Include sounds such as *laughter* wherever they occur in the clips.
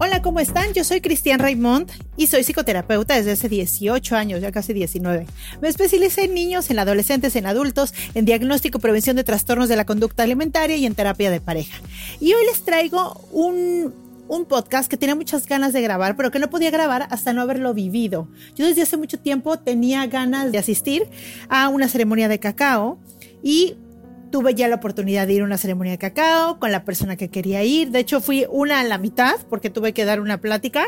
Hola, ¿cómo están? Yo soy Cristian Raymond y soy psicoterapeuta desde hace 18 años, ya casi 19. Me especialicé en niños, en adolescentes, en adultos, en diagnóstico, prevención de trastornos de la conducta alimentaria y en terapia de pareja. Y hoy les traigo un, un podcast que tenía muchas ganas de grabar, pero que no podía grabar hasta no haberlo vivido. Yo desde hace mucho tiempo tenía ganas de asistir a una ceremonia de cacao y tuve ya la oportunidad de ir a una ceremonia de cacao con la persona que quería ir. De hecho, fui una a la mitad porque tuve que dar una plática.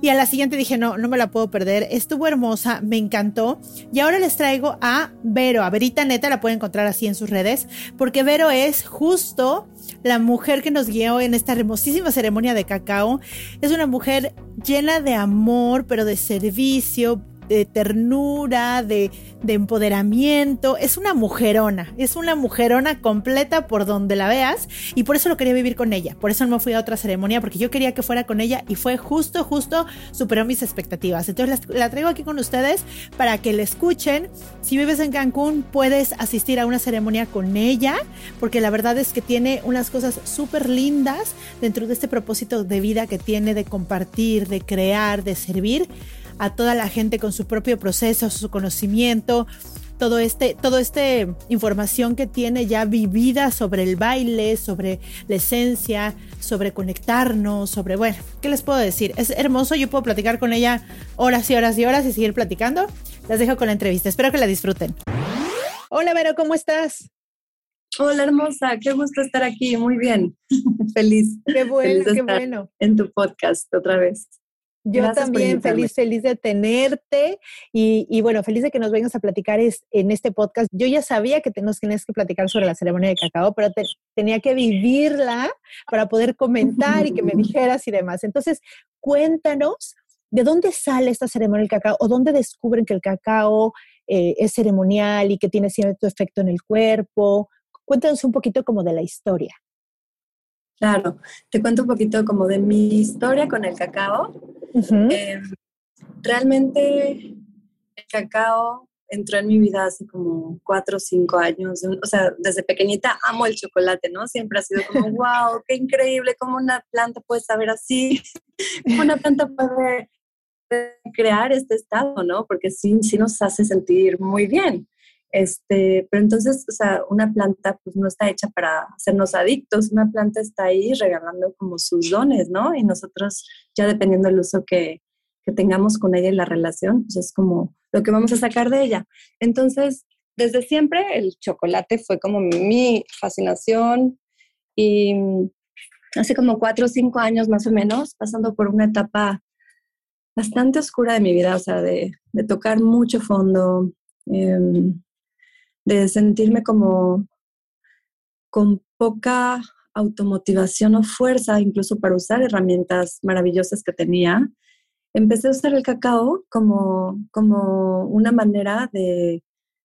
Y a la siguiente dije, no, no me la puedo perder. Estuvo hermosa, me encantó. Y ahora les traigo a Vero, a Verita Neta, la pueden encontrar así en sus redes, porque Vero es justo la mujer que nos guió en esta hermosísima ceremonia de cacao. Es una mujer llena de amor, pero de servicio, de ternura, de, de, empoderamiento. Es una mujerona, es una mujerona completa por donde la veas y por eso lo quería vivir con ella. Por eso no me fui a otra ceremonia porque yo quería que fuera con ella y fue justo, justo superó mis expectativas. Entonces la, la traigo aquí con ustedes para que la escuchen. Si vives en Cancún puedes asistir a una ceremonia con ella porque la verdad es que tiene unas cosas súper lindas dentro de este propósito de vida que tiene de compartir, de crear, de servir a toda la gente con su propio proceso, su conocimiento, todo este, todo este información que tiene ya vivida sobre el baile, sobre la esencia, sobre conectarnos, sobre, bueno, ¿qué les puedo decir? Es hermoso, yo puedo platicar con ella horas y horas y horas y seguir platicando. Las dejo con la entrevista, espero que la disfruten. Hola, Vero, ¿cómo estás? Hola, hermosa, qué gusto estar aquí, muy bien, *laughs* feliz. Qué bueno, feliz qué bueno. En tu podcast otra vez. Yo Gracias también feliz, feliz de tenerte y, y, bueno, feliz de que nos vengas a platicar es, en este podcast. Yo ya sabía que nos tenías que platicar sobre la ceremonia de cacao, pero te, tenía que vivirla para poder comentar y que me *laughs* dijeras y demás. Entonces, cuéntanos de dónde sale esta ceremonia del cacao o dónde descubren que el cacao eh, es ceremonial y que tiene cierto efecto en el cuerpo. Cuéntanos un poquito como de la historia. Claro, te cuento un poquito como de mi historia con el cacao. Uh -huh. eh, realmente el cacao entró en mi vida hace como cuatro o cinco años. O sea, desde pequeñita amo el chocolate, ¿no? Siempre ha sido como, wow, qué increíble, cómo una planta puede saber así, cómo una planta puede crear este estado, ¿no? Porque sí, sí nos hace sentir muy bien. Este, pero entonces, o sea, una planta pues no está hecha para hacernos adictos, una planta está ahí regalando como sus dones, ¿no? Y nosotros ya dependiendo del uso que, que tengamos con ella y la relación, pues es como lo que vamos a sacar de ella. Entonces, desde siempre el chocolate fue como mi fascinación y hace como cuatro o cinco años más o menos, pasando por una etapa bastante oscura de mi vida, o sea, de, de tocar mucho fondo, eh, de sentirme como con poca automotivación o fuerza, incluso para usar herramientas maravillosas que tenía, empecé a usar el cacao como, como una manera de,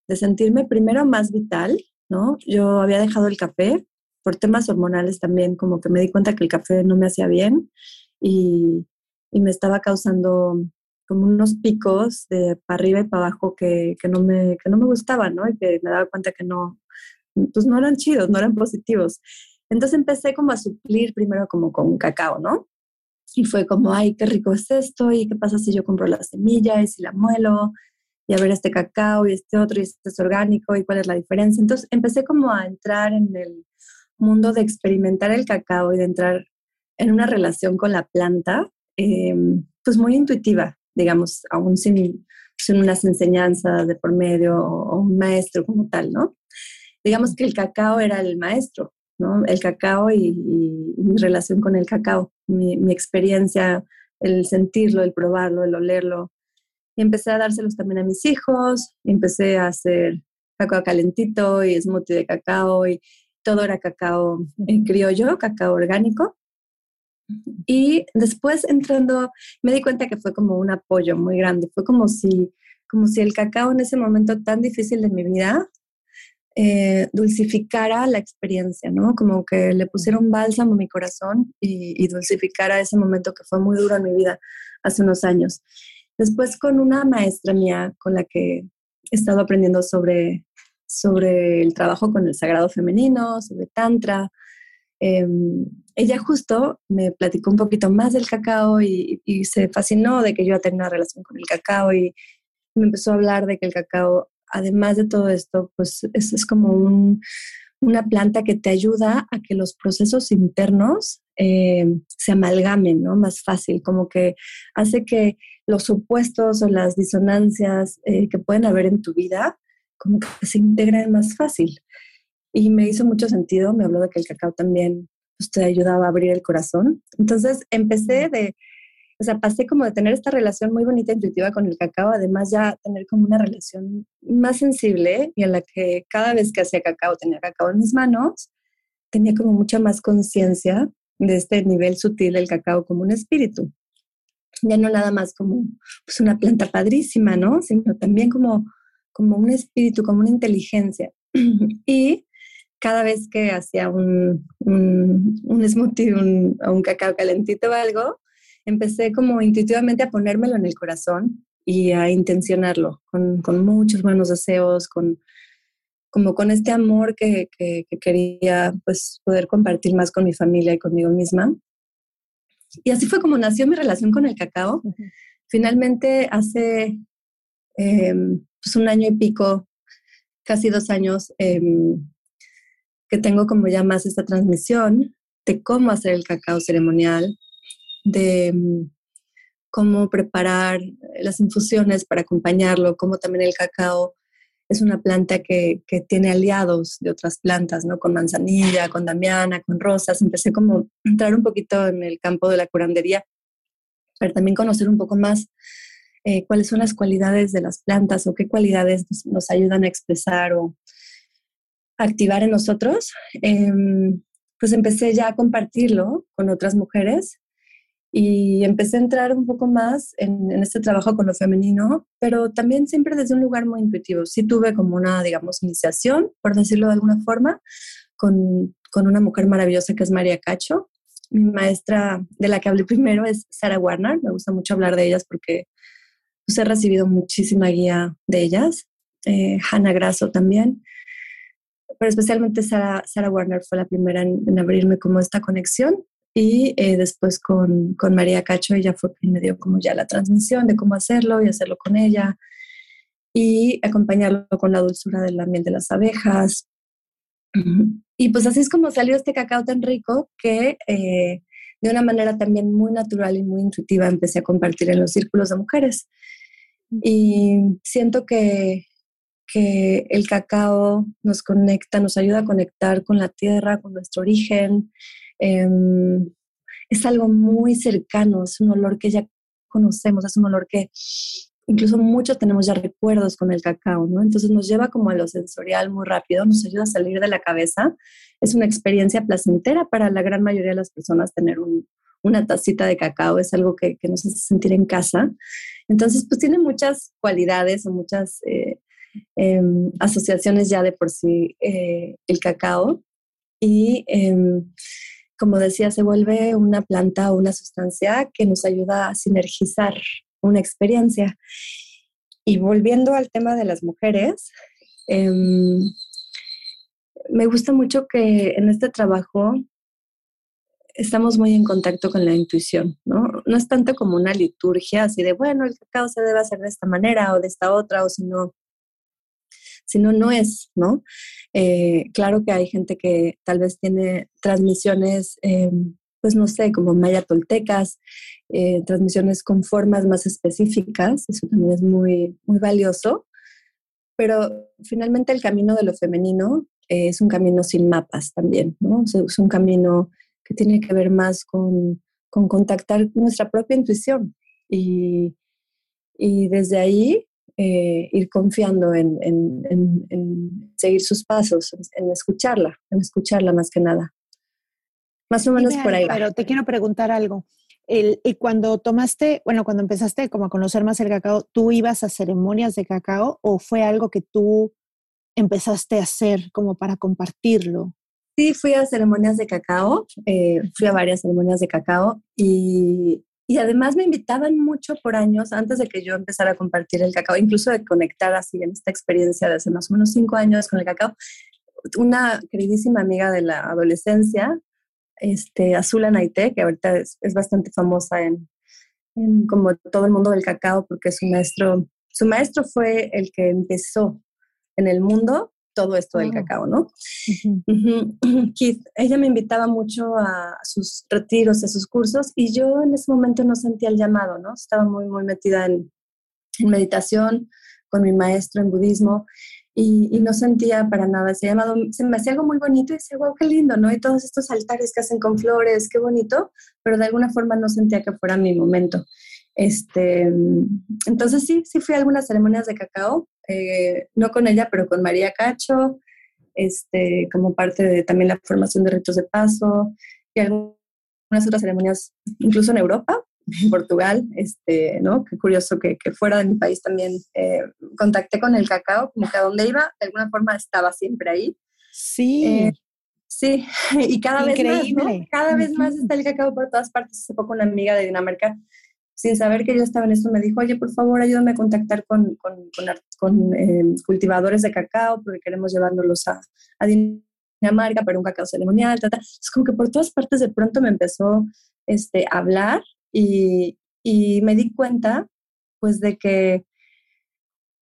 de sentirme primero más vital, ¿no? Yo había dejado el café por temas hormonales también, como que me di cuenta que el café no me hacía bien y, y me estaba causando como unos picos de para arriba y para abajo que, que, no me, que no me gustaban, ¿no? Y que me daba cuenta que no, pues no eran chidos, no eran positivos. Entonces empecé como a suplir primero como con cacao, ¿no? Y fue como, ay, qué rico es esto, y qué pasa si yo compro la semilla y si la muelo, y a ver este cacao y este otro, y este es orgánico, y cuál es la diferencia. Entonces empecé como a entrar en el mundo de experimentar el cacao y de entrar en una relación con la planta, eh, pues muy intuitiva, digamos, aún sin, pues, unas enseñanzas de por medio o, un maestro como tal, ¿no? Digamos que el cacao era el maestro, ¿no? El cacao y, mi relación con el cacao, mi, experiencia, el sentirlo, el probarlo, el olerlo. Y empecé a dárselos también a mis hijos, empecé a hacer cacao calentito y smoothie de cacao y todo era cacao en criollo, cacao orgánico. Y después entrando, me di cuenta que fue como un apoyo muy grande. Fue como si, como si el cacao en ese momento tan difícil de mi vida eh, dulcificara la experiencia, ¿no? Como que le pusiera un bálsamo a mi corazón y, dulcificara ese momento que fue muy duro en mi vida hace unos años. Después con una maestra mía con la que he estado aprendiendo sobre, sobre el trabajo con el sagrado femenino, sobre tantra, Em, ella justo me platicó un poquito más del cacao y, se fascinó de que yo tenía una relación con el cacao y me empezó a hablar de que el cacao, además de todo esto, pues es, como una planta que te ayuda a que los procesos internos em, se amalgamen, ¿no? Más fácil, como que hace que los opuestos o las disonancias eh, que pueden haber en tu vida, como que se integren más fácil. Y me hizo mucho sentido, me habló de que el cacao también pues, te ayudaba a abrir el corazón. Entonces empecé de, o sea, pasé como de tener esta relación muy bonita, intuitiva con el cacao, además ya tener como una relación más sensible y en la que cada vez que hacía cacao, tenía cacao en mis manos, tenía como mucha más conciencia de este nivel sutil del cacao como un espíritu. Ya no nada más como pues, una planta padrísima, ¿no? Sino también como, como un espíritu, como una inteligencia. *clears throat* y cada vez que hacía un, un, smoothie, un, un cacao calentito o algo, empecé como intuitivamente a ponérmelo en el corazón y a intencionarlo con, con muchos buenos deseos, con, como con este amor que, que, quería pues, poder compartir más con mi familia y conmigo misma. Y así fue como nació mi relación con el cacao. Finalmente, hace em, pues un año y pico, casi dos años, eh, tengo como ya más esta transmisión de cómo hacer el cacao ceremonial, de mm, cómo preparar las infusiones para acompañarlo, cómo también el cacao es una planta que, que, tiene aliados de otras plantas, ¿no? Con manzanilla, con damiana, con rosas. Empecé como a entrar un poquito en el campo de la curandería, pero también conocer un poco más eh, cuáles son las cualidades de las plantas o qué cualidades nos, nos ayudan a expresar o activar en nosotros, em, pues empecé ya a compartirlo con otras mujeres y empecé a entrar un poco más en, este trabajo con lo femenino, pero también siempre desde un lugar muy intuitivo. Sí tuve como una, digamos, iniciación, por decirlo de alguna forma, con, con una mujer maravillosa que es María Cacho. Mi maestra de la que hablé primero es Sara Warner. Me gusta mucho hablar de ellas porque pues, he recibido muchísima guía de ellas. Eh, Hannah Grasso también pero especialmente Sarah, Warner fue la primera en, abrirme como esta conexión y eh, después con, con, María Cacho ella fue quien me dio como ya la transmisión de cómo hacerlo y hacerlo con ella y acompañarlo con la dulzura de la miel de las abejas. Y pues así es como salió este cacao tan rico que eh, de una manera también muy natural y muy intuitiva empecé a compartir en los círculos de mujeres. Y siento que que el cacao nos conecta, nos ayuda a conectar con la tierra, con nuestro origen. Em, es algo muy cercano, es un olor que ya conocemos, es un olor que incluso muchos tenemos ya recuerdos con el cacao, ¿no? Entonces nos lleva como a lo sensorial muy rápido, nos ayuda a salir de la cabeza. Es una experiencia placentera para la gran mayoría de las personas tener una tacita de cacao, es algo que, nos hace sentir en casa. Entonces, pues tiene muchas cualidades o muchas eh, Em, asociaciones ya de por sí eh, el cacao y em, como decía, se vuelve una planta o una sustancia que nos ayuda a sinergizar una experiencia. Y volviendo al tema de las mujeres, em, me gusta mucho que en este trabajo estamos muy en contacto con la intuición, ¿no? No es tanto como una liturgia así de, bueno, el cacao se debe hacer de esta manera o de esta otra, o si no, si no, no es, ¿no? Eh, claro que hay gente que tal vez tiene transmisiones eh, pues no sé, como maya toltecas, eh, transmisiones con formas más específicas, eso también es muy, muy valioso. Pero finalmente el camino de lo femenino eh, es un camino sin mapas también, ¿no? es un camino que tiene que ver más con, con contactar nuestra propia intuición y, y desde ahí eh, ir confiando en, en, en, seguir sus pasos, en escucharla, en escucharla más que nada. Más o menos por ahí. Pero te quiero preguntar algo. El, y cuando tomaste, bueno, cuando empezaste como a conocer más el cacao, ¿tú ibas a ceremonias de cacao o fue algo que tú empezaste a hacer como para compartirlo? Sí, fui a ceremonias de cacao, eh, fui a varias ceremonias de cacao y, y, además me invitaban mucho por años antes de que yo empezara a compartir el cacao, incluso de conectar así en esta experiencia de hace más o menos cinco años con el cacao. Una queridísima amiga de la adolescencia este, Azula Naite, que ahorita es, bastante famosa en, como todo el mundo del cacao, porque su maestro, su maestro fue el que empezó en el mundo todo esto del cacao, ¿no? *clears throat* Keith, ella me invitaba mucho a sus retiros, a sus cursos, y yo en ese momento no sentía el llamado, ¿no? Estaba muy, muy metida en, en meditación con mi maestro en budismo, y, no sentía para nada ese llamado. Se me hacía algo muy bonito y decía, wow, qué lindo, ¿no? Y todos estos altares que hacen con flores, qué bonito, pero de alguna forma no sentía que fuera mi momento. Este, entonces sí, sí fui a algunas ceremonias de cacao, eh, no con ella, pero con María Cacho, este, como parte de también la formación de ritos de paso y algunas otras ceremonias, incluso en Europa, en Portugal, este, ¿no? Qué curioso que, que fuera de mi país también eh, contacté con el cacao, como que a donde iba, de alguna forma estaba siempre ahí. Sí. Eh, sí, *laughs* y cada vez más, ¿no? Cada vez más está el cacao por todas partes. Hace poco una amiga de Dinamarca, sin saber que yo estaba en esto, me dijo, oye, por favor, ayúdame a contactar con, con, eh, cultivadores de cacao, porque queremos llevárnoslos a, a Dinamarca para un cacao ceremonial. Es como que por todas partes de pronto me empezó este, a hablar y, y me di cuenta, pues, de que,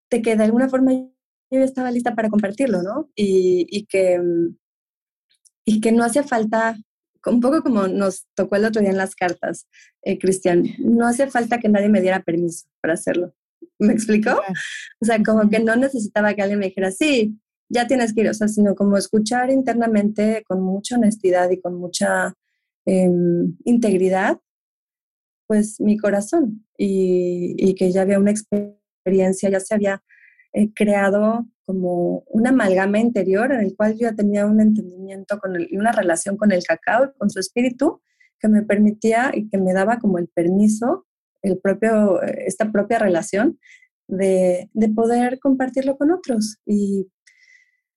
de que de alguna forma yo estaba lista para compartirlo, ¿no? Y, y, que, y que no hacía falta, un poco como nos tocó el otro día en las cartas, eh, Cristian, no hacía falta que nadie me diera permiso para hacerlo. ¿Me explicó? O sea, como que no necesitaba que alguien me dijera, sí, ya tienes que ir, o sea, sino como escuchar internamente con mucha honestidad y con mucha em, integridad pues mi corazón y, que ya había una experiencia, ya se había eh, creado como una amalgama interior en el cual yo ya tenía un entendimiento con y una relación con el cacao y con su espíritu que me permitía y que me daba como el permiso, el propio, esta propia relación de, de poder compartirlo con otros y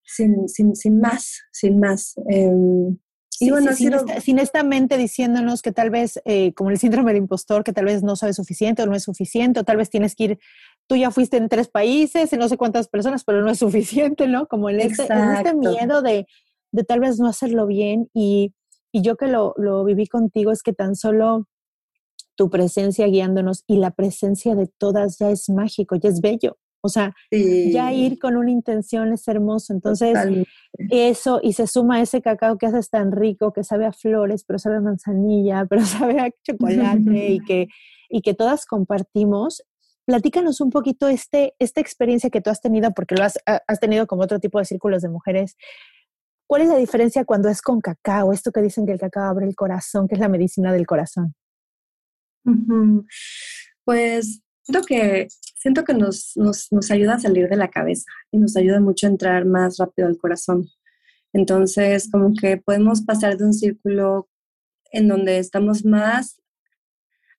sin, sin, sin más, sin más. Em, sin, esta, mente diciéndonos que tal vez, eh, como el síndrome del impostor, que tal vez no sabes suficiente o no es suficiente, o tal vez tienes que ir, tú ya fuiste en tres países, en no sé cuántas personas, pero no es *laughs* suficiente, ¿no? Como el este, este, miedo de, de, tal vez no hacerlo bien. Y, y yo que lo, lo viví contigo es que tan solo tu presencia guiándonos y la presencia de todas ya es mágico, ya es bello. O sea, ya ir con una intención es hermoso. Entonces, eso, y se suma ese cacao que haces tan rico, que sabe a flores, pero sabe a manzanilla, *laughs* pero sabe a chocolate y, *laughs* que, y que todas compartimos. Platícanos un poquito este, esta experiencia que tú has tenido, porque lo has, has tenido como otro tipo de círculos de mujeres. ¿Cuál es la diferencia cuando es con cacao? Esto que dicen que el cacao abre el corazón, que es la medicina del corazón. Pues Siento que, siento que nos, nos, nos, ayuda a salir de la cabeza y nos ayuda mucho a entrar más rápido al corazón. Entonces, como que podemos pasar de un círculo en donde estamos más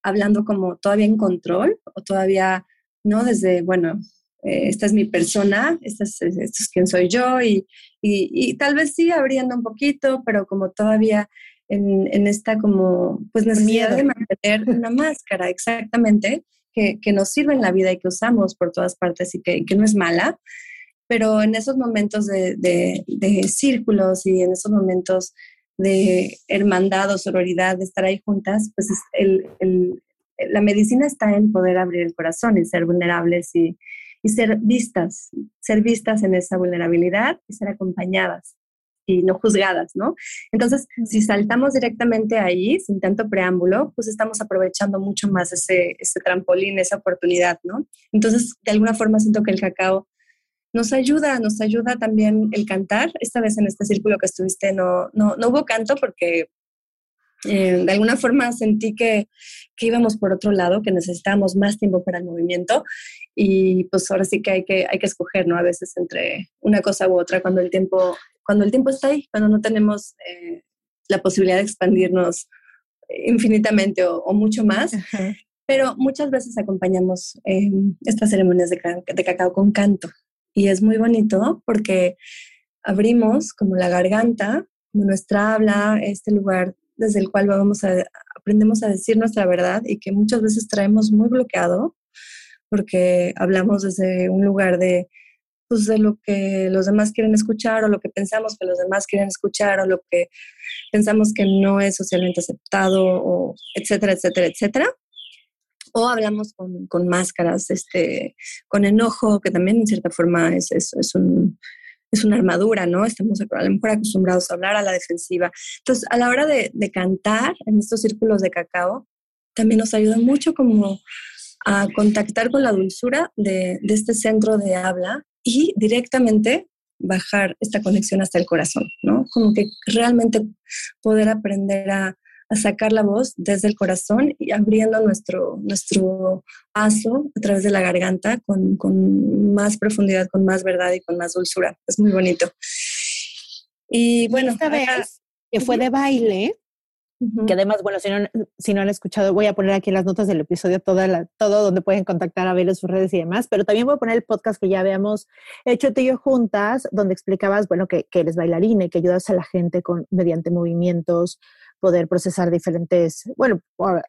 hablando como todavía en control o todavía, ¿no? Desde, bueno, eh, esta es mi persona, esta es, esto es quién soy yo y, y, y, tal vez sí abriendo un poquito, pero como todavía en, en esta como, pues necesidad de mantener una *laughs* máscara, exactamente, que, nos sirve en la vida y que usamos por todas partes y que, no es mala, pero en esos momentos de, círculos y en esos momentos de hermandad o sororidad, de estar ahí juntas, pues la medicina está en poder abrir el corazón y ser vulnerables y, y ser vistas, ser vistas en esa vulnerabilidad y ser acompañadas y no juzgadas, ¿no? Entonces, si saltamos directamente ahí, sin tanto preámbulo, pues estamos aprovechando mucho más ese, ese trampolín, esa oportunidad, ¿no? Entonces, de alguna forma siento que el cacao nos ayuda, nos ayuda también el cantar. Esta vez en este círculo que estuviste no, no, no hubo canto porque eh, de alguna forma sentí que, que, íbamos por otro lado, que necesitábamos más tiempo para el movimiento y pues ahora sí que hay que, hay que escoger, ¿no? A veces entre una cosa u otra cuando el tiempo, cuando el tiempo está ahí, cuando no tenemos eh, la posibilidad de expandirnos infinitamente o, mucho más. Pero muchas veces acompañamos eh, estas ceremonias de, de cacao con canto. Y es muy bonito porque abrimos como la garganta, como nuestra habla, este lugar desde el cual vamos a, aprendemos a decir nuestra verdad y que muchas veces traemos muy bloqueado porque hablamos desde un lugar de, pues, de lo que los demás quieren escuchar o lo que pensamos que los demás quieren escuchar o lo que pensamos que no es socialmente aceptado o etcétera, etcétera, etcétera o hablamos con, con, máscaras, este, con enojo, que también en cierta forma es, es, es, un, es una armadura, ¿no? Estamos a lo mejor acostumbrados a hablar a la defensiva. Entonces, a la hora de, de cantar en estos círculos de cacao, también nos ayuda mucho como a contactar con la dulzura de, de este centro de habla y directamente bajar esta conexión hasta el corazón, ¿no? Como que realmente poder aprender a, a sacar la voz desde el corazón y abriendo nuestro, nuestro paso a través de la garganta con, con más profundidad, con más verdad y con más dulzura. Es muy bonito. Y bueno, esta vez que fue de baile, que además, bueno, si no, si no han escuchado, voy a poner aquí las notas del episodio toda la, todo donde pueden contactar a ver en sus redes y demás, pero también voy a poner el podcast que ya habíamos hecho tú y yo juntas, donde explicabas, bueno, que, que eres bailarina y que ayudas a la gente con, mediante movimientos, poder procesar diferentes, bueno,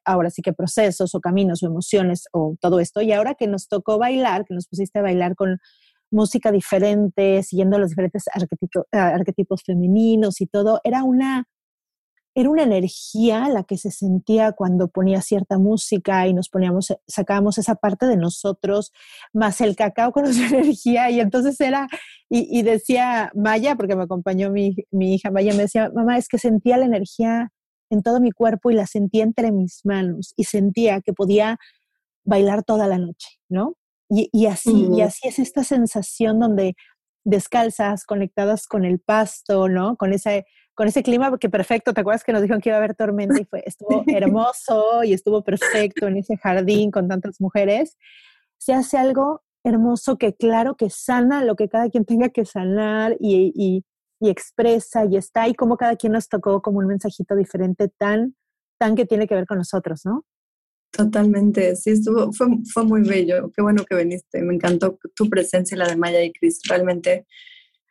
ahora sí que procesos o caminos o emociones o todo esto. Y ahora que nos tocó bailar, que nos pusiste a bailar con música diferente, siguiendo los diferentes arquetipos, femeninos y todo, era una, era una energía la que se sentía cuando ponía cierta música y nos poníamos, sacábamos esa parte de nosotros, más el cacao con *laughs* su energía, y entonces era, y, decía Maya, porque me acompañó mi, mi, hija Maya, me decía, mamá, es que sentía la energía en todo mi cuerpo y la sentía entre mis manos y sentía que podía bailar toda la noche, ¿no? Y, así, y así es esta sensación donde descalzas, conectadas con el pasto, ¿no? Con ese, con ese clima que perfecto, ¿te acuerdas que nos dijeron que iba a haber tormenta y fue, estuvo *laughs* hermoso y estuvo perfecto en ese jardín con tantas mujeres? Se hace algo hermoso que claro que sana lo que cada quien tenga que sanar y, y expresa y está y como cada quien nos tocó como un mensajito diferente tan, tan que tiene que ver con nosotros, ¿no? Totalmente, sí, estuvo, fue, fue muy bello, qué bueno que viniste, me encantó tu presencia, la de Maya y Cris, realmente,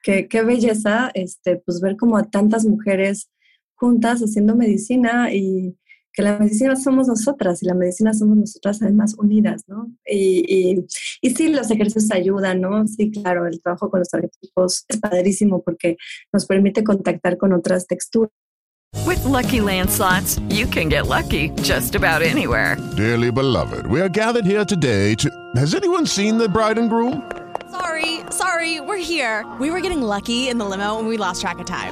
qué, qué belleza, este, pues ver como a tantas mujeres juntas haciendo medicina y, que la medicina somos nosotras y la medicina somos nosotras además unidas, ¿no? Y, y, y, sí, los ejercicios ayudan, ¿no? Sí, claro, el trabajo con los arquetipos es padrísimo porque nos permite contactar con otras texturas. With lucky landslots, you can get lucky just about anywhere. Dearly beloved, we are gathered here today to. Has anyone seen the bride and groom? Sorry, sorry, we're here. We were getting lucky in the limo and we lost track of time.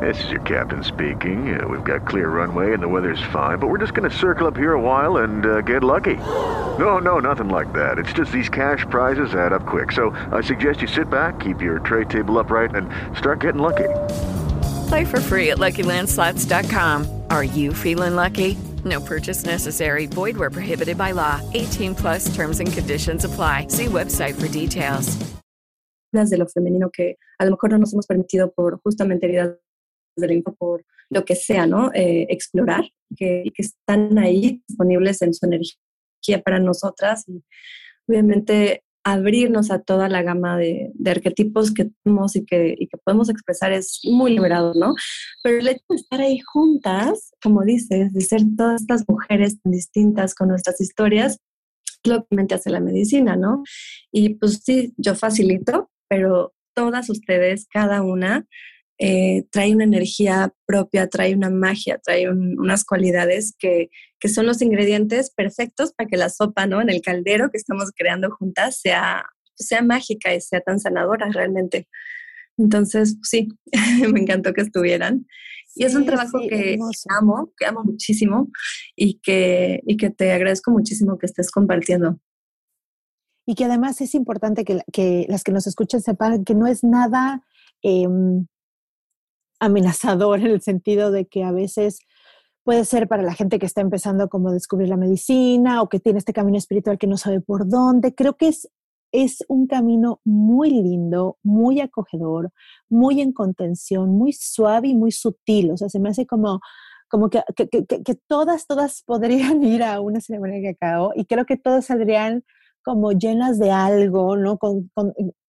This is your captain speaking. Uh, we've got clear runway and the weather's fine, but we're just going to circle up here a while and uh, get lucky. No, no, nothing like that. It's just these cash prizes add up quick. So I suggest you sit back, keep your tray table upright, and start getting lucky. Play for free at LuckyLandSlots.com. Are you feeling lucky? No purchase necessary. Void where prohibited by law. 18 plus terms and conditions apply. See website for details. De lo femenino que a lo mejor no nos hemos permitido por justamente heridas del por lo que sea, ¿no? Eh, explorar, que, que están ahí disponibles en su energía para nosotras y obviamente abrirnos a toda la gama de, de arquetipos que tenemos y que, y que, podemos expresar es muy liberador, ¿no? Pero el hecho de estar ahí juntas, como dices, de ser todas estas mujeres tan distintas con nuestras historias, lo que hace la medicina, ¿no? Y pues sí, yo facilito, pero todas ustedes, cada una, eh, trae una energía propia, trae una magia, trae unas cualidades que, que, son los ingredientes perfectos para que la sopa, ¿no? En el caldero que estamos creando juntas sea, sea mágica y sea tan sanadora realmente. Entonces, sí, *laughs* me encantó que estuvieran. Y es un trabajo que amo, que amo muchísimo y que, y que te agradezco muchísimo que estés compartiendo. Y que además es importante que, que las que nos escuchen sepan que no es nada em, amenazador en el sentido de que a veces puede ser para la gente que está empezando como a descubrir la medicina o que tiene este camino espiritual que no sabe por dónde. Creo que es es un camino muy lindo, muy acogedor, muy en contención, muy suave y muy sutil. O sea, se me hace como, como que, que, todas, todas podrían *laughs* ir a una ceremonia de cacao y creo que todas saldrían como llenas de algo, ¿no? Con,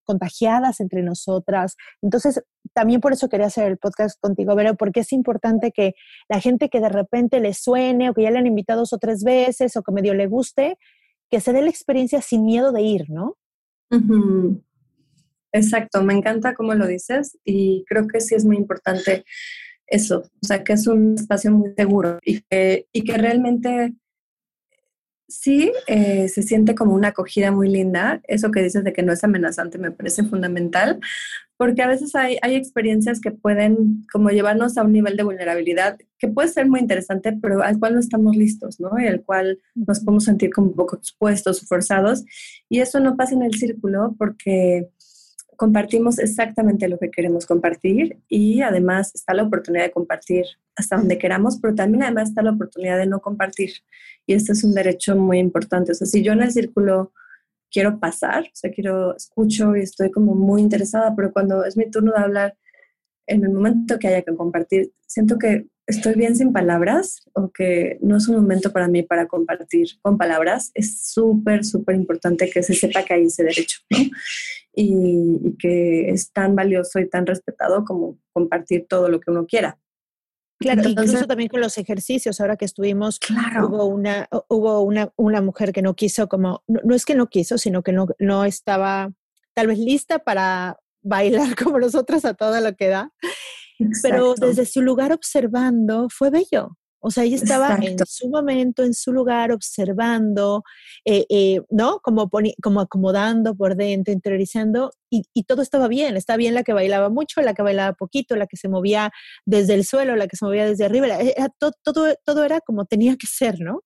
contagiadas entre nosotras. Entonces, también por eso quería hacer el podcast contigo, Vero, porque es importante que la gente que de repente le suene o que ya le han invitado dos o tres veces o que medio le guste, que se dé la experiencia sin miedo de ir, ¿no? Exacto, me encanta cómo lo dices y creo que sí es muy importante eso, o sea, que es un espacio muy seguro y que, y que realmente sí eh, se siente como una acogida muy linda. Eso que dices de que no es amenazante me parece fundamental, porque a veces hay, hay experiencias que pueden como llevarnos a un nivel de vulnerabilidad que puede ser muy interesante, pero al cual no estamos listos, ¿no? Y al cual nos podemos sentir como un poco expuestos forzados. Y eso no pasa en el círculo porque compartimos exactamente lo que queremos compartir y además está la oportunidad de compartir hasta donde queramos, pero también además está la oportunidad de no compartir. Y este es un derecho muy importante. O sea, si yo en el círculo quiero pasar, o sea, quiero, escucho y estoy como muy interesada, pero cuando es mi turno de hablar, en el momento que haya que compartir, siento que estoy bien sin palabras o que no es un momento para mí para compartir con palabras. Es súper, súper importante que se sepa que hay ese derecho, y, que es tan valioso y tan respetado como compartir todo lo que uno quiera. Claro, incluso también con los ejercicios, ahora que estuvimos, hubo, una, hubo una, una mujer que no quiso como, no, es que no quiso, sino que no, no estaba tal vez lista para bailar *laughs* como nosotras a todo lo que da, pero desde su lugar observando fue bello. O sea, ella estaba en su momento, en su lugar, observando, eh, eh, ¿no? Como, como acomodando por dentro, interiorizando, y, todo estaba bien. Está bien la que bailaba mucho, la que bailaba poquito, la que se movía desde el suelo, la que se movía desde arriba. todo, todo, todo era como tenía que ser, ¿no?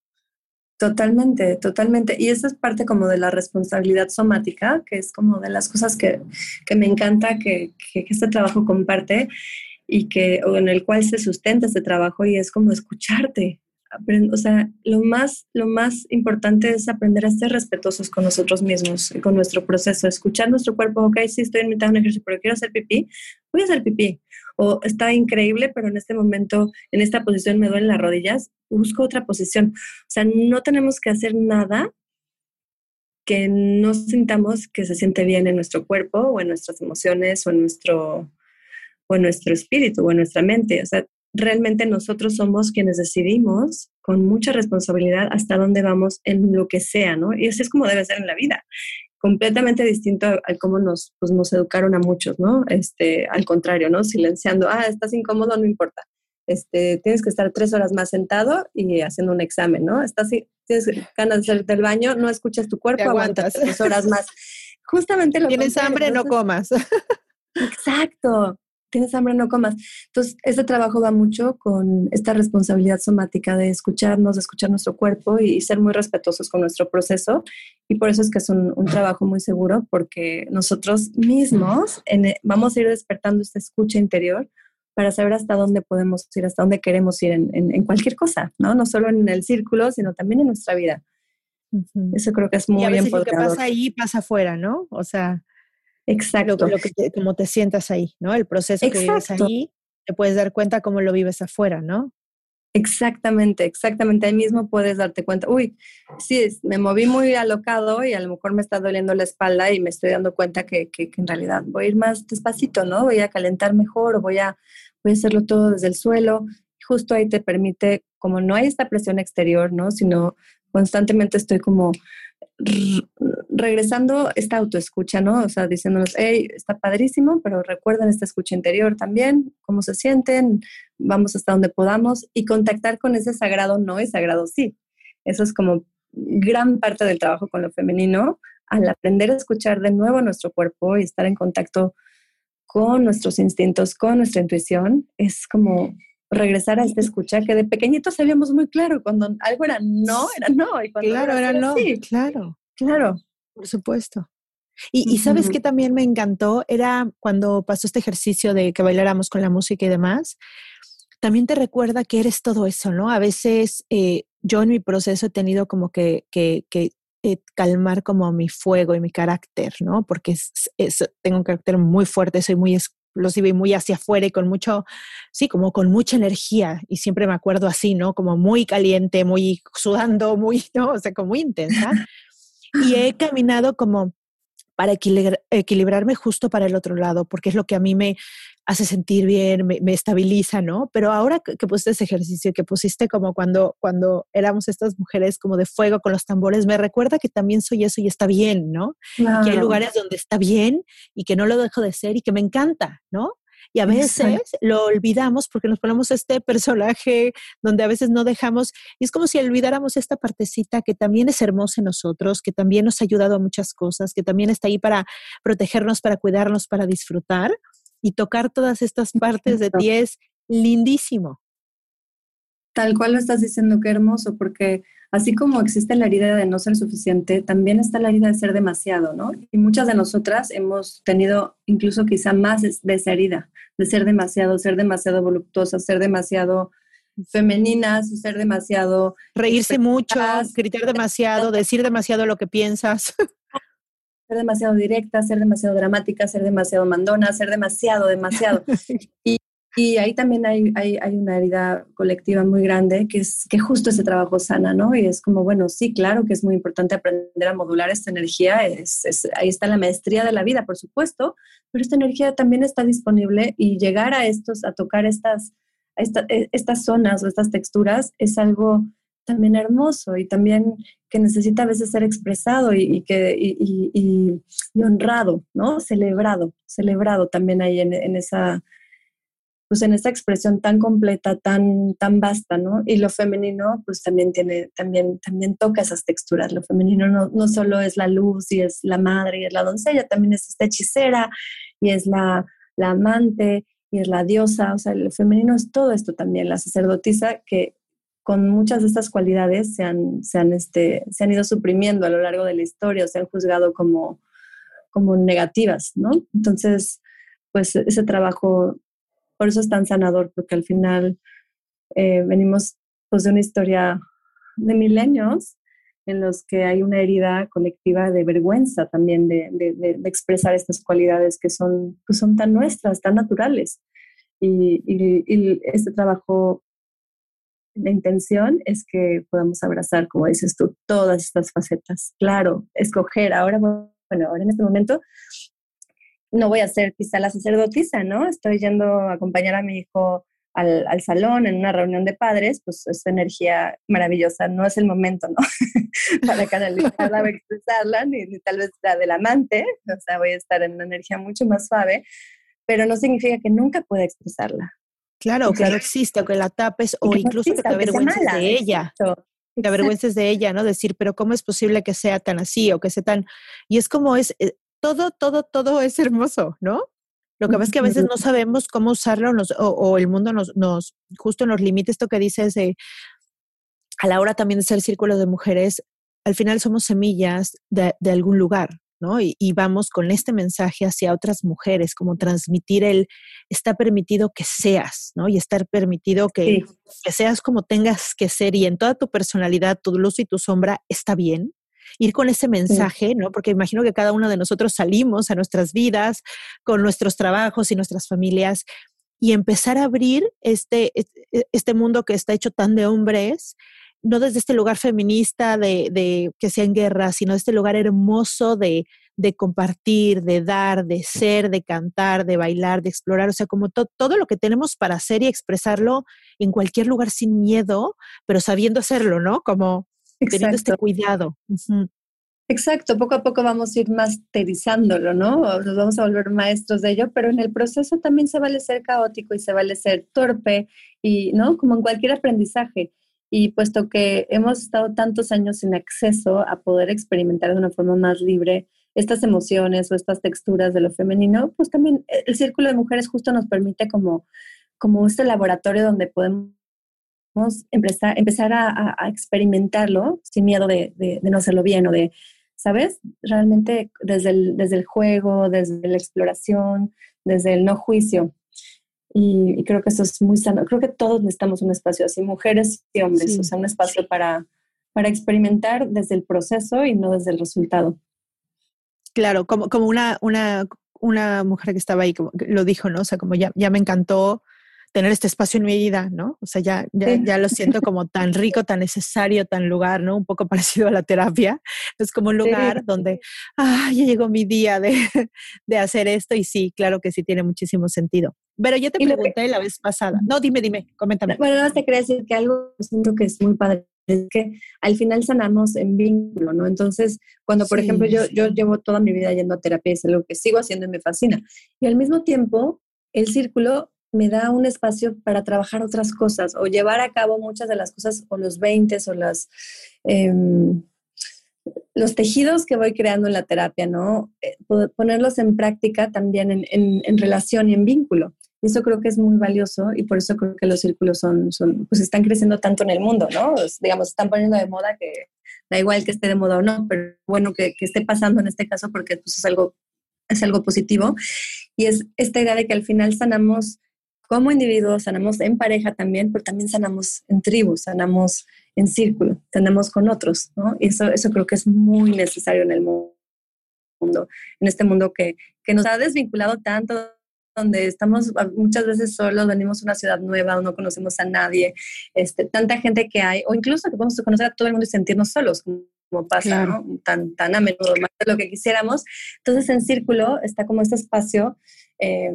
Totalmente, totalmente. Y esa es parte como de la responsabilidad somática, que es como de las cosas que, que me encanta que, que, este trabajo comparte y que, o en el cual se sustenta este trabajo y es como escucharte. o sea, lo más, lo más importante es aprender a ser respetuosos con nosotros mismos y con nuestro proceso, escuchar nuestro cuerpo, ok, sí estoy en mitad de un ejercicio, pero quiero hacer pipí, voy a hacer pipí. O está increíble, pero en este momento, en esta posición me duelen las rodillas, busco otra posición. O sea, no tenemos que hacer nada que no sintamos que se siente bien en nuestro cuerpo o en nuestras emociones o en nuestro o en nuestro espíritu o en nuestra mente. O sea, realmente nosotros somos quienes decidimos con mucha responsabilidad hasta dónde vamos en lo que sea, ¿no? Y así es como debe ser en la vida. Completamente distinto a, cómo nos, pues, nos educaron a muchos, ¿no? Este, al contrario, ¿no? Silenciando, ah, estás incómodo, no importa. Este, tienes que estar tres horas más sentado y haciendo un examen, ¿no? Estás, tienes ganas de hacerte el baño, no escuchas tu cuerpo, aguantas tres horas más. Justamente lo Tienes hambre, no comas. *laughs* Exacto tienes hambre, no comas. Entonces, este trabajo va mucho con esta responsabilidad somática de escucharnos, de escuchar nuestro cuerpo y, ser muy respetuosos con nuestro proceso. Y por eso es que es un, trabajo muy seguro, porque nosotros mismos e, vamos a ir despertando esta escucha interior para saber hasta dónde podemos ir, hasta dónde queremos ir en, cualquier cosa, ¿no? No solo en el círculo, sino también en nuestra vida. Eso creo que es muy importante. Lo que pasa ahí pasa afuera, ¿no? O sea, Exacto. Lo, que como te sientas ahí, ¿no? El proceso que vives ahí, te puedes dar cuenta cómo lo vives afuera, ¿no? Exactamente, exactamente. Ahí mismo puedes darte cuenta, uy, sí, me moví muy alocado y a lo mejor me está doliendo la espalda y me estoy dando cuenta que, que, en realidad voy a ir más despacito, ¿no? Voy a calentar mejor o voy a, voy a hacerlo todo desde el suelo. Justo ahí te permite, como no hay esta presión exterior, ¿no? Sino constantemente estoy como regresando esta autoescucha, ¿no? O sea, diciéndonos, hey, está padrísimo, pero recuerden esta escucha interior también, cómo se sienten, vamos hasta donde podamos y contactar con ese sagrado no y sagrado sí. Eso es como gran parte del trabajo con lo femenino, al aprender a escuchar de nuevo nuestro cuerpo y estar en contacto con nuestros instintos, con nuestra intuición, es como regresar a esta escucha que de pequeñitos sabíamos muy claro, cuando algo era no, era no. Y cuando claro, era, no, sí. claro. Claro. Por supuesto. Y, sabes que también me encantó, era cuando pasó este ejercicio de que bailáramos con la música y demás, también te recuerda que eres todo eso, ¿no? A veces eh, yo en mi proceso he tenido como que, que, que eh, calmar como mi fuego y mi carácter, ¿no? Porque tengo un carácter muy fuerte, soy muy explosiva y muy hacia afuera y con mucho, sí, como con mucha energía. Y siempre me acuerdo así, ¿no? Como muy caliente, muy sudando, muy, *laughs* ¿no? O sea, como muy intensa. y he caminado como para equilibrarme justo para el otro lado, porque es lo que a mí me hace sentir bien, me, estabiliza, ¿no? Pero ahora que, pusiste ese ejercicio, que pusiste como cuando, cuando éramos estas mujeres como de fuego con los tambores, me recuerda que también soy eso y está bien, ¿no? Que hay lugares donde está bien y que no lo dejo de ser y que me encanta, ¿no? Y a veces lo olvidamos porque nos ponemos este personaje donde a veces no dejamos, y es como si olvidáramos esta partecita que también es hermosa en nosotros, que también nos ha ayudado a muchas cosas, que también está ahí para protegernos, para cuidarnos, para disfrutar. Y tocar todas estas partes de ti es lindísimo. Tal cual lo estás diciendo, qué hermoso, porque así como existe la herida de no ser suficiente, también está la herida de ser demasiado, ¿no? Y muchas de nosotras hemos tenido incluso quizá más de esa herida, de ser demasiado, ser demasiado voluptuosas, ser demasiado femeninas, ser demasiado... Reírse mucho, gritar demasiado, decir demasiado lo que piensas. *laughs* Ser demasiado directa, ser demasiado dramática, ser demasiado mandona, ser demasiado, demasiado. y *laughs* y ahí también hay, hay, hay, una herida colectiva muy grande, que es que justo ese trabajo sana, ¿no? Y es como, bueno, sí, claro que es muy importante aprender a modular esta energía, es, ahí está la maestría de la vida, por supuesto, pero esta energía también está disponible y llegar a estos, a tocar estas, e, estas zonas o estas texturas es algo también hermoso y también que necesita a veces ser expresado y, que, y, honrado, ¿no? Celebrado, celebrado también ahí en esa pues en esta expresión tan completa, tan, tan vasta, ¿no? Y lo femenino, pues también tiene, también, también toca esas texturas. Lo femenino no, no solo es la luz y es la madre y es la doncella, también es esta hechicera y es la, la amante y es la diosa. O sea, lo femenino es todo esto también, la sacerdotisa que con muchas de estas cualidades se han, se han, este, se han ido suprimiendo a lo largo de la historia o se han juzgado como, como negativas, ¿no? Entonces, pues ese trabajo por eso es tan sanador, porque al final eh, venimos pues, de una historia de milenios en los que hay una herida colectiva de vergüenza también de, expresar estas cualidades que son, pues son tan nuestras, tan naturales. Y, y, este trabajo, la intención es que podamos abrazar, como dices tú, todas estas facetas. Claro, escoger ahora, bueno, ahora en este momento no voy a ser quizá la sacerdotisa, ¿no? Estoy yendo a acompañar a mi hijo al, salón en una reunión de padres, pues es energía maravillosa, no es el momento, ¿no? *laughs* Para canalizarla o expresarla, ni, ni, tal vez la del amante, o sea, voy a estar en una energía mucho más suave, pero no significa que nunca pueda expresarla. Claro, que no existe, o que la tapes, o incluso que te avergüences de ella. Te avergüences de ella, ¿no? Decir, pero ¿cómo es posible que sea tan así o que sea tan... Y es como es, eh, todo, todo, todo es hermoso, ¿no? Lo que pasa es que a veces no sabemos cómo usarlo o, el mundo nos, nos, justo nos limita esto que dices a la hora también de ser círculo de mujeres, al final somos semillas de, algún lugar, ¿no? Y, vamos con este mensaje hacia otras mujeres, como transmitir el, está permitido que seas, ¿no? Y estar permitido que, que seas como tengas que ser y en toda tu personalidad, tu luz y tu sombra está bien, ir con ese mensaje, ¿no? Porque imagino que cada uno de nosotros salimos a nuestras vidas con nuestros trabajos y nuestras familias y empezar a abrir este, e, este mundo que está hecho tan de hombres, no desde este lugar feminista de, de que sea en guerra, sino este lugar hermoso de, de compartir, de dar, de ser, de cantar, de bailar, de explorar, o sea, como todo lo que tenemos para hacer y expresarlo en cualquier lugar sin miedo, pero sabiendo hacerlo, ¿no? Como teniendo este cuidado. Exacto, poco a poco vamos a ir masterizándolo, ¿no? Nos vamos a volver maestros de ello, pero en el proceso también se vale ser caótico y se vale ser torpe y, ¿no? Como en cualquier aprendizaje. Y puesto que hemos estado tantos años sin acceso a poder experimentar de una forma más libre estas emociones o estas texturas de lo femenino, pues también el círculo de mujeres justo nos permite como, como este laboratorio donde podemos empezar, empezar a, experimentarlo sin miedo de, no hacerlo bien o de, ¿sabes? Realmente desde el, desde el juego, desde la exploración, desde el no juicio. Y, creo que eso es muy sano. Creo que todos necesitamos un espacio así, mujeres y hombres, o sea, un espacio para, para experimentar desde el proceso y no desde el resultado. Claro, como, como una, una, una mujer que estaba ahí, como lo dijo, ¿no? O sea, como ya, ya me encantó tener este espacio en mi vida, ¿no? O sea, ya, ya, lo siento *laughs* como tan rico, tan necesario, tan lugar, ¿no? Un poco *laughs* parecido a la terapia. Es como un lugar donde, ah, ya llegó mi día de, *laughs* de, hacer esto y sí, claro que sí tiene muchísimo sentido. Pero yo te pregunté la vez pasada. No, dime, dime, coméntame. Bueno, no te quería decir que algo siento que es muy padre es que al final sanamos en vínculo, ¿no? Entonces, cuando, por ejemplo, yo, yo llevo toda mi vida yendo a terapia, es algo que sigo haciendo y me fascina. Y al mismo tiempo, el círculo me da un espacio para trabajar otras cosas o llevar a cabo muchas de las cosas o los 20 o las... Em, los tejidos que voy creando en la terapia, ¿no? Eh, ponerlos en práctica también en, en, relación y en vínculo. Y eso creo que es muy valioso y por eso creo que los círculos son, son pues están creciendo tanto en el mundo, ¿no? digamos, están poniendo de moda que da igual que esté de moda o no, pero bueno que, que esté pasando en este caso porque pues, es, algo, es algo positivo. Y es esta idea de que al final sanamos como individuos, sanamos en pareja también, pero también sanamos en tribu, sanamos en círculo, sanamos con otros, ¿no? Y eso, eso creo que es muy necesario en el mundo, en este mundo que, que nos ha desvinculado tanto donde estamos muchas veces solos, venimos a una ciudad nueva, no conocemos a nadie, este, tanta gente que hay, o incluso que podemos conocer a todo el mundo y sentirnos solos, como pasa, ¿no? Tan, tan a menudo, más de lo que quisiéramos. Entonces, en Círculo está como este espacio eh,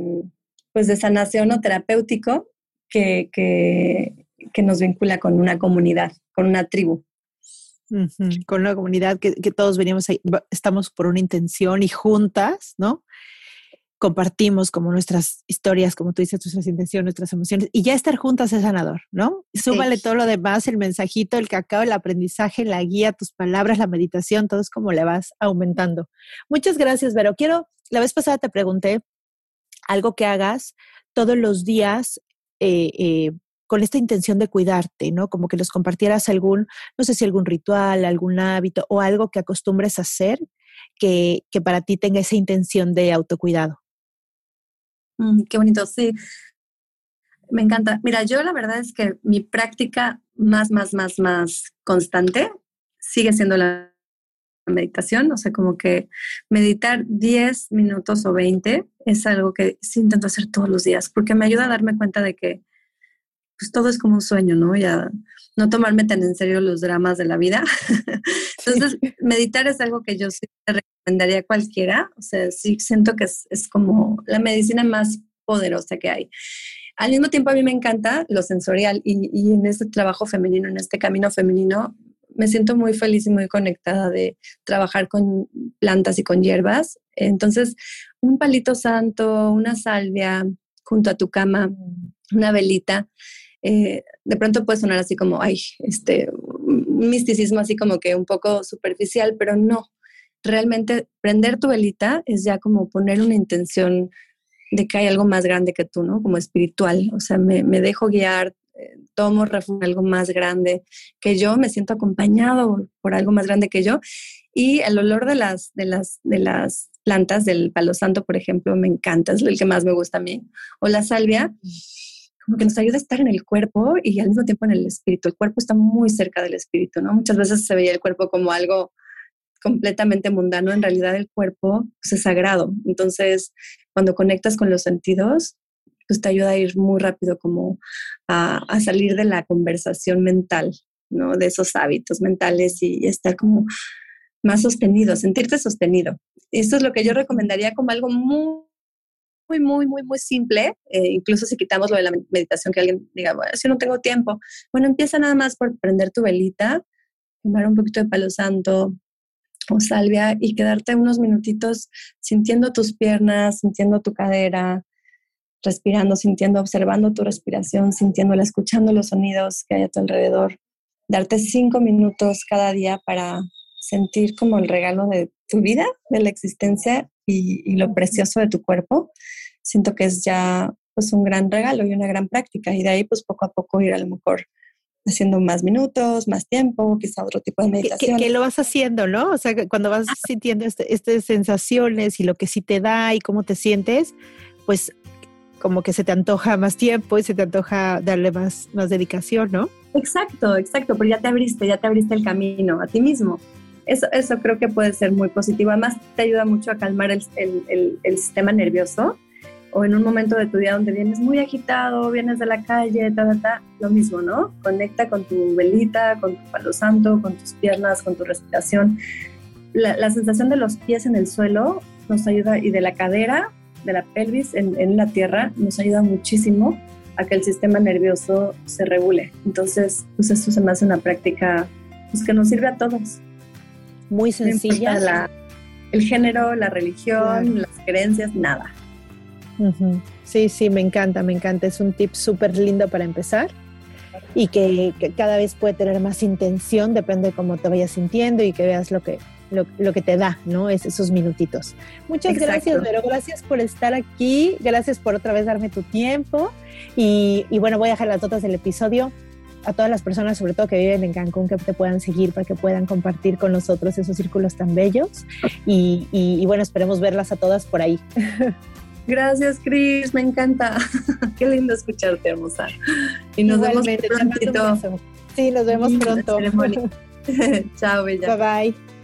pues de sanación o terapéutico que, que, nos vincula con una comunidad, con una tribu. Con una comunidad que, todos venimos ahí, estamos por una intención y juntas, ¿no? Compartimos como nuestras historias, como tú dices, nuestras intenciones, nuestras emociones, y ya estar juntas es sanador, ¿no? Súbale todo lo demás, el mensajito, el cacao, el aprendizaje, la guía, tus palabras, la meditación, todo es como le vas aumentando. Muchas gracias, Vero. Quiero, la vez pasada te pregunté algo que hagas todos los días eh, eh, con esta intención de cuidarte, ¿no? Como que los compartieras algún, no sé si algún ritual, algún hábito o algo que acostumbres a hacer que, para ti tenga esa intención de autocuidado. Mm, qué bonito, sí. Me encanta. Mira, yo la verdad es que mi práctica más, más, más, más constante sigue siendo la meditación, o sea, como que meditar 10 minutos o 20 es algo que sí intento hacer todos los días, porque me ayuda a darme cuenta de que pues todo es como un sueño, ¿no? Ya no tomarme tan en serio los dramas de la vida. *laughs* Entonces, meditar es algo que yo sí recomendaría a cualquiera, o sea, sí siento que es, es como la medicina más poderosa que hay. Al mismo tiempo, a mí me encanta lo sensorial y, y, en este trabajo femenino, en este camino femenino, me siento muy feliz y muy conectada de trabajar con plantas y con hierbas. Entonces, un palito santo, una salvia junto a tu cama, una velita, eh, de pronto puede sonar así como, ay, este, un misticismo así como que un poco superficial, pero no. Realmente prender tu velita es ya como poner una intención de que hay algo más grande que tú, ¿no? Como espiritual. O sea, me, me dejo guiar, tomo refugio algo más grande que yo, me siento acompañado por algo más grande que yo. Y el olor de las, de las, de las plantas del palo santo, por ejemplo, me encanta, es el que más me gusta a mí. O la salvia, como que nos ayuda a estar en el cuerpo y al mismo tiempo en el espíritu. El cuerpo está muy cerca del espíritu, ¿no? Muchas veces se veía el cuerpo como algo completamente mundano, en realidad el cuerpo pues, es sagrado. Entonces, cuando conectas con los sentidos, pues te ayuda a ir muy rápido como a, salir de la conversación mental, ¿no? De esos hábitos mentales y, estar como más sostenido, sentirte sostenido. Esto es lo que yo recomendaría como algo muy, muy, muy, muy, muy simple. Eh, incluso si quitamos lo de la meditación, que alguien diga, bueno, si no tengo tiempo. Bueno, empieza nada más por prender tu velita, tomar un poquito de palo santo, o salvia y quedarte unos minutitos sintiendo tus piernas, sintiendo tu cadera, respirando, sintiendo, observando tu respiración, sintiéndola, escuchando los sonidos que hay a tu alrededor. Darte cinco minutos cada día para sentir como el regalo de tu vida, de la existencia y, lo precioso de tu cuerpo. Siento que es ya pues un gran regalo y una gran práctica y de ahí pues poco a poco ir a lo mejor haciendo más minutos, más tiempo, quizá otro tipo de meditación. Que, lo vas haciendo, ¿no? O sea, cuando vas sintiendo este, estas sensaciones y lo que sí te da y cómo te sientes, pues como que se te antoja más tiempo y se te antoja darle más, más dedicación, ¿no? Exacto, exacto, pero ya te abriste, ya te abriste el camino a ti mismo. Eso, eso creo que puede ser muy positivo. Además, te ayuda mucho a calmar el, el, el, sistema nervioso o en un momento de tu día donde vienes muy agitado, vienes de la calle, ta, ta, ta, lo mismo, ¿no? Conecta con tu velita, con tu palo santo, con tus piernas, con tu respiración. La, la sensación de los pies en el suelo nos ayuda y de la cadera de la pelvis en, la tierra nos ayuda muchísimo a que el sistema nervioso se regule. Entonces, pues eso se me hace una práctica pues, que nos sirve a todos. Muy sencilla. el género, la religión, las creencias, nada. Sí, sí, me encanta, me encanta. Es un tip súper lindo para empezar y que, que, cada vez puede tener más intención, depende de cómo te vayas sintiendo y que veas lo que, lo, que te da, ¿no? Es esos minutitos. Muchas gracias, pero gracias por estar aquí, gracias por otra vez darme tu tiempo y, bueno, voy a dejar las notas del episodio a todas las personas, sobre todo que viven en Cancún, que te puedan seguir para que puedan compartir con nosotros esos círculos tan bellos y, bueno, esperemos verlas a todas por ahí. *laughs* Gracias, Cris, me encanta. *laughs* Qué lindo escucharte, hermosa. Y nos vemos pronto. Sí, nos vemos pronto. *laughs* Chao, bella. Bye bye.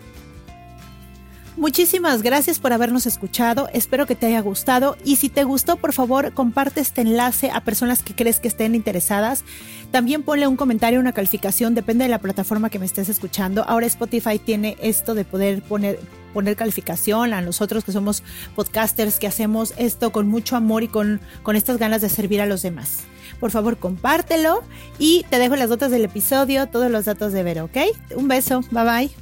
Muchísimas gracias por habernos escuchado, espero que te haya gustado y si te gustó por favor comparte este enlace a personas que crees que estén interesadas. También ponle un comentario, una calificación, depende de la plataforma que me estés escuchando. Ahora Spotify tiene esto de poder poner, poner calificación a nosotros que somos podcasters, que hacemos esto con mucho amor y con, con estas ganas de servir a los demás. Por favor compártelo y te dejo las notas del episodio, todos los datos de Vero, ¿ok? Un beso, bye bye.